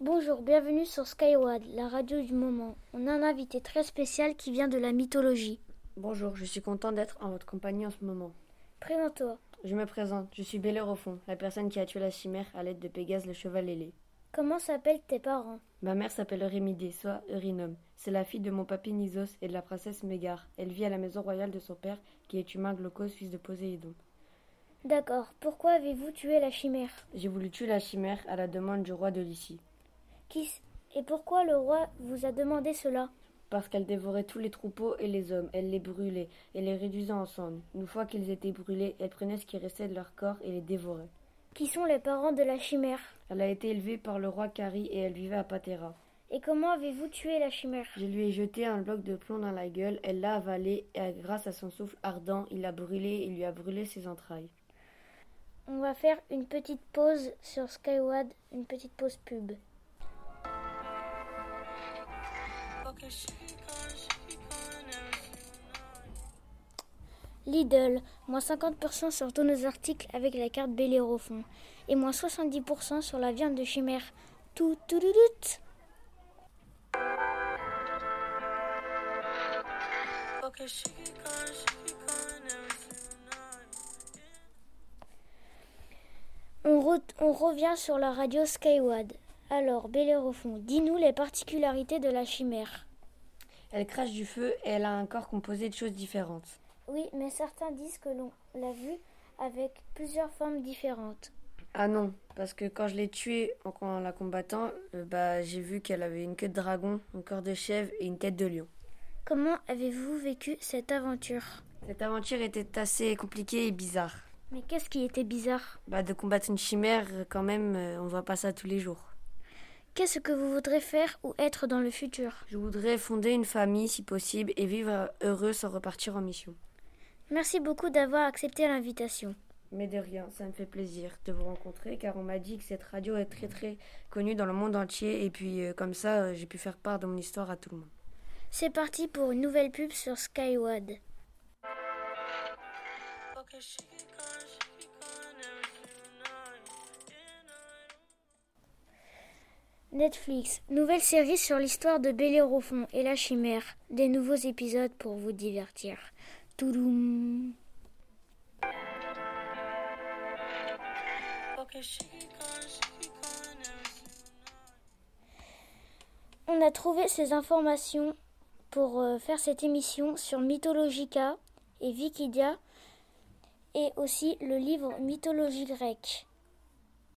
Bonjour, bienvenue sur Skyward, la radio du moment. On a un invité très spécial qui vient de la mythologie. Bonjour, je suis content d'être en votre compagnie en ce moment. Présente-toi. Je me présente, je suis Bellérophon, la personne qui a tué la chimère à l'aide de Pégase le cheval ailé. Comment s'appellent tes parents? Ma mère s'appelle Eurymédée, soit Eurynome. C'est la fille de mon papy Nisos et de la princesse Mégare. Elle vit à la maison royale de son père, qui est humain Glaucos, fils de Poséidon. D'accord. Pourquoi avez-vous tué la chimère? J'ai voulu tuer la chimère à la demande du roi de Lycie. Qui Et pourquoi le roi vous a demandé cela? Parce qu'elle dévorait tous les troupeaux et les hommes, elle les brûlait et les réduisait en cendres. Une fois qu'ils étaient brûlés, elle prenait ce qui restait de leur corps et les dévorait. Qui sont les parents de la chimère Elle a été élevée par le roi Cari et elle vivait à Patera. Et comment avez-vous tué la chimère? Je lui ai jeté un bloc de plomb dans la gueule, elle l'a avalé et grâce à son souffle ardent, il l'a brûlé et lui a brûlé ses entrailles. On va faire une petite pause sur Skyward, une petite pause pub. Lidl, moins 50% sur tous nos articles avec la carte Bellérophon et moins 70% sur la viande de chimère. Tout, tout, tout, tout. On, re- on revient sur la radio Skyward. Alors, Bellérophon, dis-nous les particularités de la chimère. Elle crache du feu et elle a un corps composé de choses différentes. Oui, mais certains disent que l'on l'a vue avec plusieurs formes différentes. Ah non, parce que quand je l'ai tuée en, en la combattant, euh, bah, j'ai vu qu'elle avait une queue de dragon, un corps de chèvre et une tête de lion. Comment avez-vous vécu cette aventure? Cette aventure était assez compliquée et bizarre. Mais qu'est-ce qui était bizarre? Bah, de combattre une chimère, euh, quand même, euh, on voit pas ça tous les jours. Qu'est-ce que vous voudrez faire ou être dans le futur? Je voudrais fonder une famille si possible et vivre heureux sans repartir en mission. Merci beaucoup d'avoir accepté l'invitation. Mais de rien, ça me fait plaisir de vous rencontrer car on m'a dit que cette radio est très très connue dans le monde entier et puis euh, comme ça euh, j'ai pu faire part de mon histoire à tout le monde. C'est parti pour une nouvelle pub sur Skyward. Netflix, nouvelle série sur l'histoire de Bellérophon et la chimère. Des nouveaux épisodes pour vous divertir. On a trouvé ces informations pour euh, faire cette émission sur Mythologica et Wikidia et aussi le livre Mythologie grecque.